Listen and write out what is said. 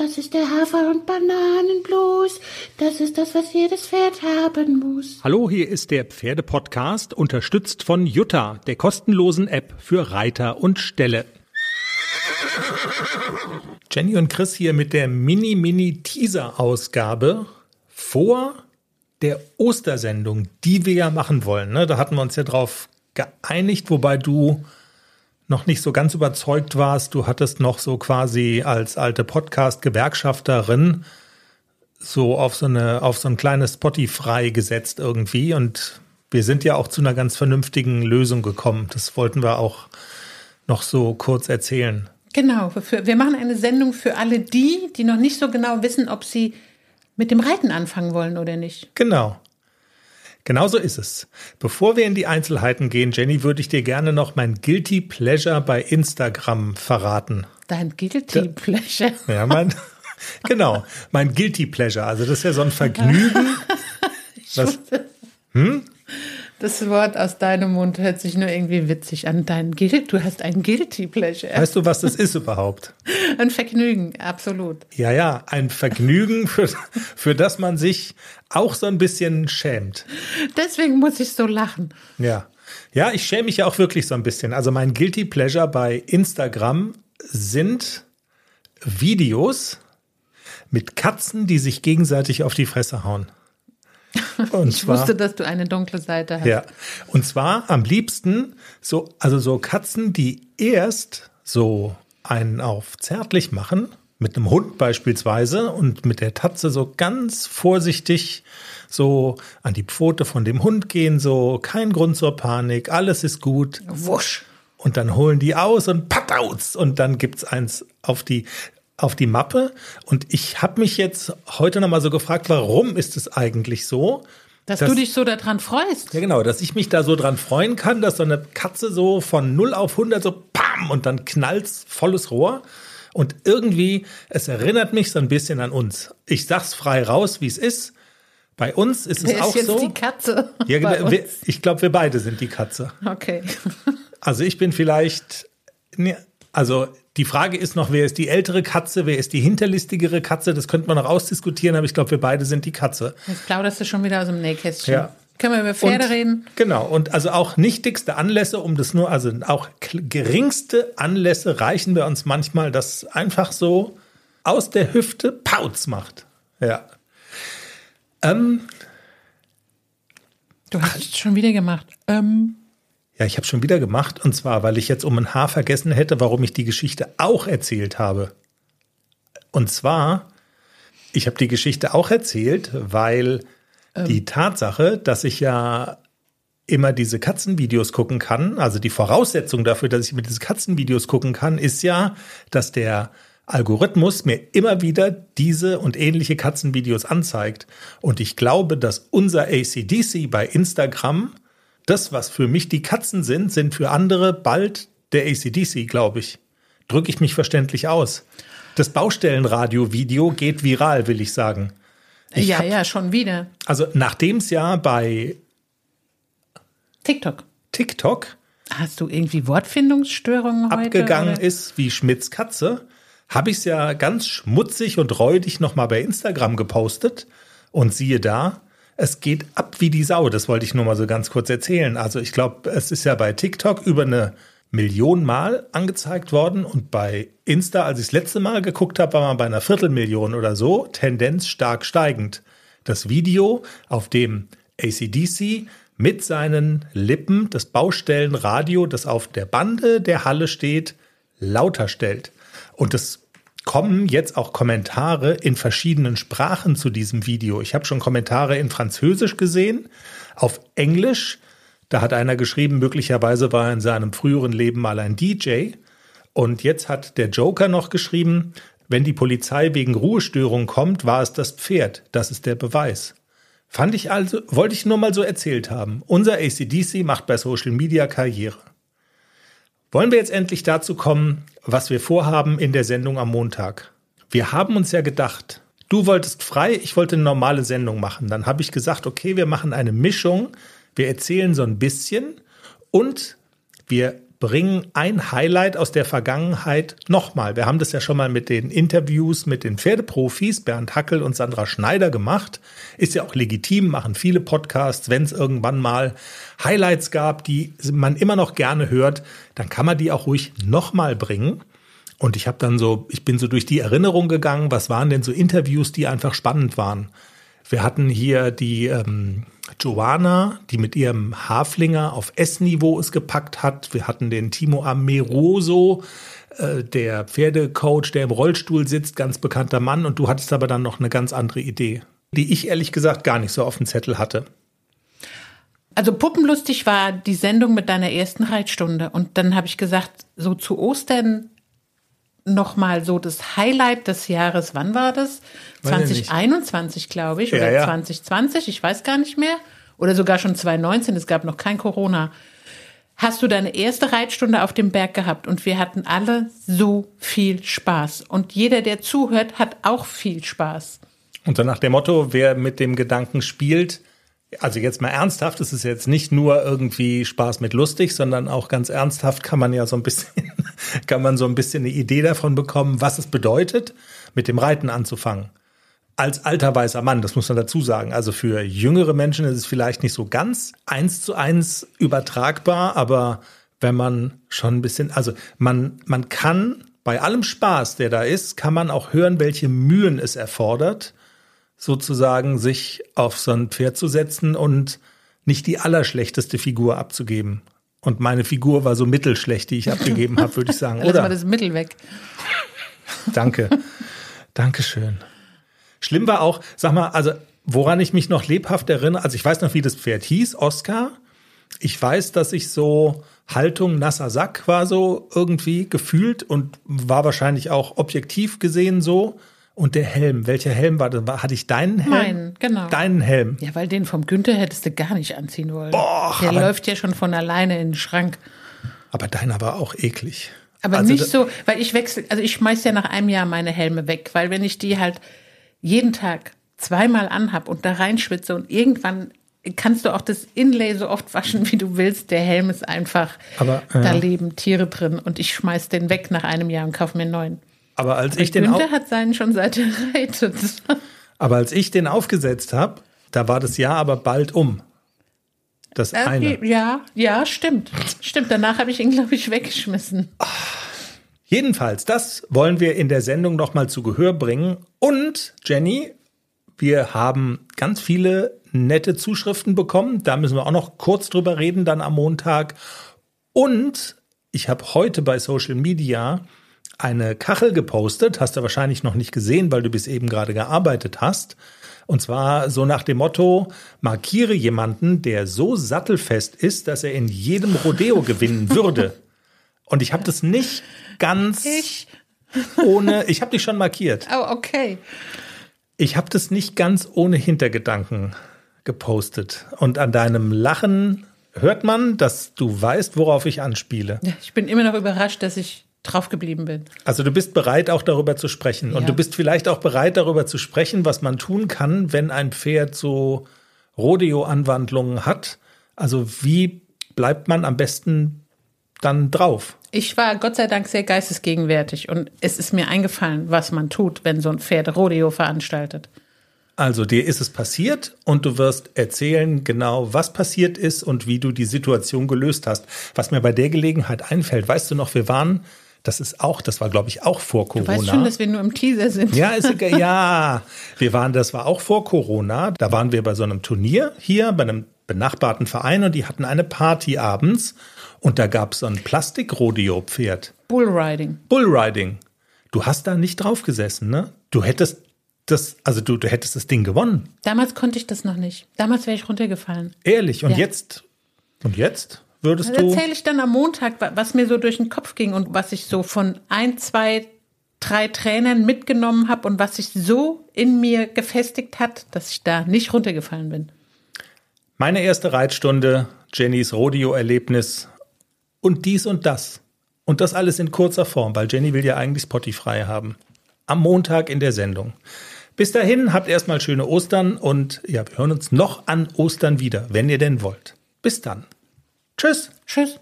Das ist der Hafer- und Bananenblues. Das ist das, was jedes Pferd haben muss. Hallo, hier ist der Pferdepodcast, unterstützt von Jutta, der kostenlosen App für Reiter und Ställe. Jenny und Chris hier mit der Mini-Mini-Teaser-Ausgabe vor der Ostersendung, die wir ja machen wollen. Ne? Da hatten wir uns ja drauf geeinigt, wobei du noch nicht so ganz überzeugt warst. Du hattest noch so quasi als alte Podcast-Gewerkschafterin so auf so eine, auf so ein kleines Spotify gesetzt irgendwie und wir sind ja auch zu einer ganz vernünftigen Lösung gekommen. Das wollten wir auch noch so kurz erzählen. Genau, wir machen eine Sendung für alle die, die noch nicht so genau wissen, ob sie mit dem Reiten anfangen wollen oder nicht. Genau. Genauso ist es. Bevor wir in die Einzelheiten gehen, Jenny, würde ich dir gerne noch mein Guilty Pleasure bei Instagram verraten. Dein Guilty Pleasure? Ja, mein, genau, mein Guilty Pleasure. Also das ist ja so ein Vergnügen. Was, hm? Das Wort aus deinem Mund hört sich nur irgendwie witzig an. Dein Guilt, du hast ein Guilty Pleasure. Weißt du, was das ist überhaupt? Ein Vergnügen, absolut. Ja, ja, ein Vergnügen, für, für das man sich auch so ein bisschen schämt. Deswegen muss ich so lachen. Ja. Ja, ich schäme mich ja auch wirklich so ein bisschen. Also mein Guilty Pleasure bei Instagram sind Videos mit Katzen, die sich gegenseitig auf die Fresse hauen. Und ich zwar, wusste, dass du eine dunkle Seite hast. Ja. Und zwar am liebsten so, also so Katzen, die erst so einen auf zärtlich machen, mit einem Hund beispielsweise und mit der Tatze so ganz vorsichtig so an die Pfote von dem Hund gehen, so kein Grund zur Panik, alles ist gut. Wusch. Und dann holen die aus und patauz und dann gibt's eins auf die auf die Mappe. Und ich habe mich jetzt heute nochmal so gefragt, warum ist es eigentlich so? Dass, dass, du dich so daran freust. Ja, genau, dass ich mich da so dran freuen kann, dass so eine Katze so von 0 auf 100 so pam und dann knallt's volles Rohr. Und irgendwie, es erinnert mich so ein bisschen an uns. Ich sag's frei raus, wie es ist. Bei uns ist Wer es auch ist jetzt so. die Katze. Ja, genau, wir, ich glaube, wir beide sind die Katze. Okay. Also ich bin vielleicht, also die Frage ist noch, wer ist die ältere Katze, wer ist die hinterlistigere Katze? Das könnte man noch ausdiskutieren, aber ich glaube, wir beide sind die Katze. Jetzt plauderst du schon wieder aus dem Nähkästchen. Ja. Können wir über Pferde und, reden? Genau. Und also auch nichtigste Anlässe, um das nur, also auch geringste Anlässe reichen wir uns manchmal, dass einfach so aus der Hüfte Pauz macht. Ja. Ähm, du hast es schon wieder gemacht. Ähm. Ja, ich habe schon wieder gemacht und zwar, weil ich jetzt um ein Haar vergessen hätte, warum ich die Geschichte auch erzählt habe. Und zwar, ich habe die Geschichte auch erzählt, weil ähm. die Tatsache, dass ich ja immer diese Katzenvideos gucken kann, also die Voraussetzung dafür, dass ich immer diese Katzenvideos gucken kann, ist ja, dass der Algorithmus mir immer wieder diese und ähnliche Katzenvideos anzeigt. Und ich glaube, dass unser ACDC bei Instagram das, was für mich die Katzen sind, sind für andere bald der ACDC, glaube ich. Drücke ich mich verständlich aus. Das Baustellenradio-Video geht viral, will ich sagen. Ich ja, hab, ja, schon wieder. Also nachdem es ja bei TikTok. TikTok Hast du irgendwie Wortfindungsstörungen heute? Abgegangen oder? ist wie Schmidts Katze, habe ich es ja ganz schmutzig und räudig nochmal bei Instagram gepostet. Und siehe da, es geht ab wie die Sau. Das wollte ich nur mal so ganz kurz erzählen. Also ich glaube, es ist ja bei TikTok über eine Million Mal angezeigt worden und bei Insta, als ich das letzte Mal geguckt habe, war man bei einer Viertelmillion oder so, Tendenz stark steigend. Das Video, auf dem ACDC mit seinen Lippen das Baustellenradio, das auf der Bande der Halle steht, lauter stellt. Und das kommen jetzt auch Kommentare in verschiedenen Sprachen zu diesem Video. Ich habe schon Kommentare in Französisch gesehen, auf Englisch. Da hat einer geschrieben, möglicherweise war er in seinem früheren Leben mal ein DJ. Und jetzt hat der Joker noch geschrieben, wenn die Polizei wegen Ruhestörung kommt, war es das Pferd. Das ist der Beweis. Fand ich also, wollte ich nur mal so erzählt haben. Unser ACDC macht bei Social Media Karriere. Wollen wir jetzt endlich dazu kommen, was wir vorhaben in der Sendung am Montag? Wir haben uns ja gedacht, du wolltest frei, ich wollte eine normale Sendung machen. Dann habe ich gesagt, okay, wir machen eine Mischung. Wir erzählen so ein bisschen und wir bring ein Highlight aus der Vergangenheit nochmal. Wir haben das ja schon mal mit den Interviews mit den Pferdeprofis Bernd Hackel und Sandra Schneider gemacht. Ist ja auch legitim, machen viele Podcasts. Wenn es irgendwann mal Highlights gab, die man immer noch gerne hört, dann kann man die auch ruhig nochmal bringen. Und ich habe dann so, ich bin so durch die Erinnerung gegangen, was waren denn so Interviews, die einfach spannend waren. Wir hatten hier die ähm, Joanna, die mit ihrem Haflinger auf S-Niveau es gepackt hat. Wir hatten den Timo Ameroso, äh, der Pferdecoach, der im Rollstuhl sitzt, ganz bekannter Mann. Und du hattest aber dann noch eine ganz andere Idee, die ich ehrlich gesagt gar nicht so auf dem Zettel hatte. Also Puppenlustig war die Sendung mit deiner ersten Reitstunde. Und dann habe ich gesagt, so zu Ostern nochmal so das Highlight des Jahres, wann war das? 2021, glaube ich, oder ja, ja. 2020, ich weiß gar nicht mehr. Oder sogar schon 2019, es gab noch kein Corona. Hast du deine erste Reitstunde auf dem Berg gehabt und wir hatten alle so viel Spaß. Und jeder, der zuhört, hat auch viel Spaß. Und so nach dem Motto, wer mit dem Gedanken spielt, also jetzt mal ernsthaft, es ist jetzt nicht nur irgendwie Spaß mit lustig, sondern auch ganz ernsthaft kann man ja so ein bisschen, kann man so ein bisschen eine Idee davon bekommen, was es bedeutet, mit dem Reiten anzufangen. Als alter weißer Mann, das muss man dazu sagen. Also für jüngere Menschen ist es vielleicht nicht so ganz eins zu eins übertragbar, aber wenn man schon ein bisschen, also man, man kann bei allem Spaß, der da ist, kann man auch hören, welche Mühen es erfordert, sozusagen sich auf so ein Pferd zu setzen und nicht die allerschlechteste Figur abzugeben. Und meine Figur war so mittelschlecht, die ich abgegeben habe, würde ich sagen. Oder? Lass mal das Mittel weg. Danke. Dankeschön. Schlimm war auch, sag mal, also woran ich mich noch lebhaft erinnere, also ich weiß noch, wie das Pferd hieß, Oscar. Ich weiß, dass ich so Haltung nasser Sack war so irgendwie gefühlt und war wahrscheinlich auch objektiv gesehen so. Und der Helm, welcher Helm war das? Hatte ich deinen Helm? Meinen, genau. Deinen Helm. Ja, weil den vom Günther hättest du gar nicht anziehen wollen. Boah, der läuft ja schon von alleine in den Schrank. Aber deiner war auch eklig. Aber also nicht so, weil ich wechsle, also ich schmeiß ja nach einem Jahr meine Helme weg, weil wenn ich die halt jeden Tag zweimal anhab und da reinschwitze und irgendwann kannst du auch das Inlay so oft waschen, wie du willst. Der Helm ist einfach, Aber, ja. da leben Tiere drin und ich schmeiß den weg nach einem Jahr und kaufe mir einen neuen. Aber als ich den Günther hat seinen schon seit er reitet. Aber als ich den aufgesetzt habe, da war das Jahr aber bald um. Das äh, eine. Ja, ja, stimmt. Stimmt. Danach habe ich ihn, glaube ich, weggeschmissen. Jedenfalls, das wollen wir in der Sendung nochmal zu Gehör bringen. Und, Jenny, wir haben ganz viele nette Zuschriften bekommen. Da müssen wir auch noch kurz drüber reden, dann am Montag. Und ich habe heute bei Social Media eine Kachel gepostet, hast du wahrscheinlich noch nicht gesehen, weil du bis eben gerade gearbeitet hast. Und zwar so nach dem Motto, markiere jemanden, der so sattelfest ist, dass er in jedem Rodeo gewinnen würde. Und ich habe das nicht ganz ich? ohne, ich habe dich schon markiert. Oh, okay. Ich habe das nicht ganz ohne Hintergedanken gepostet. Und an deinem Lachen hört man, dass du weißt, worauf ich anspiele. Ich bin immer noch überrascht, dass ich drauf geblieben bin. Also du bist bereit, auch darüber zu sprechen. Ja. Und du bist vielleicht auch bereit, darüber zu sprechen, was man tun kann, wenn ein Pferd so Rodeo-Anwandlungen hat. Also wie bleibt man am besten dann drauf? Ich war Gott sei Dank sehr geistesgegenwärtig und es ist mir eingefallen, was man tut, wenn so ein Pferd Rodeo veranstaltet. Also dir ist es passiert und du wirst erzählen genau, was passiert ist und wie du die Situation gelöst hast. Was mir bei der Gelegenheit einfällt, weißt du noch, wir waren das ist auch, das war glaube ich auch vor Corona. Du weißt schon, dass wir nur im Teaser sind. Ja, ist ja, wir waren, das war auch vor Corona. Da waren wir bei so einem Turnier hier bei einem benachbarten Verein und die hatten eine Party abends und da gab es so ein Plastik-Rodeo-Pferd. Bullriding. Bullriding. Du hast da nicht drauf gesessen, ne? Du hättest das, also du, du hättest das Ding gewonnen. Damals konnte ich das noch nicht. Damals wäre ich runtergefallen. Ehrlich. Und ja. jetzt? Und jetzt? Würdest du? Erzähle ich dann am Montag, was mir so durch den Kopf ging und was ich so von ein, zwei, drei Trainern mitgenommen habe und was sich so in mir gefestigt hat, dass ich da nicht runtergefallen bin. Meine erste Reitstunde, Jennys Rodeo-Erlebnis und dies und das. Und das alles in kurzer Form, weil Jenny will ja eigentlich Spotify haben. Am Montag in der Sendung. Bis dahin habt erstmal schöne Ostern und ja, wir hören uns noch an Ostern wieder, wenn ihr denn wollt. Bis dann. Tschüss. Tschüss.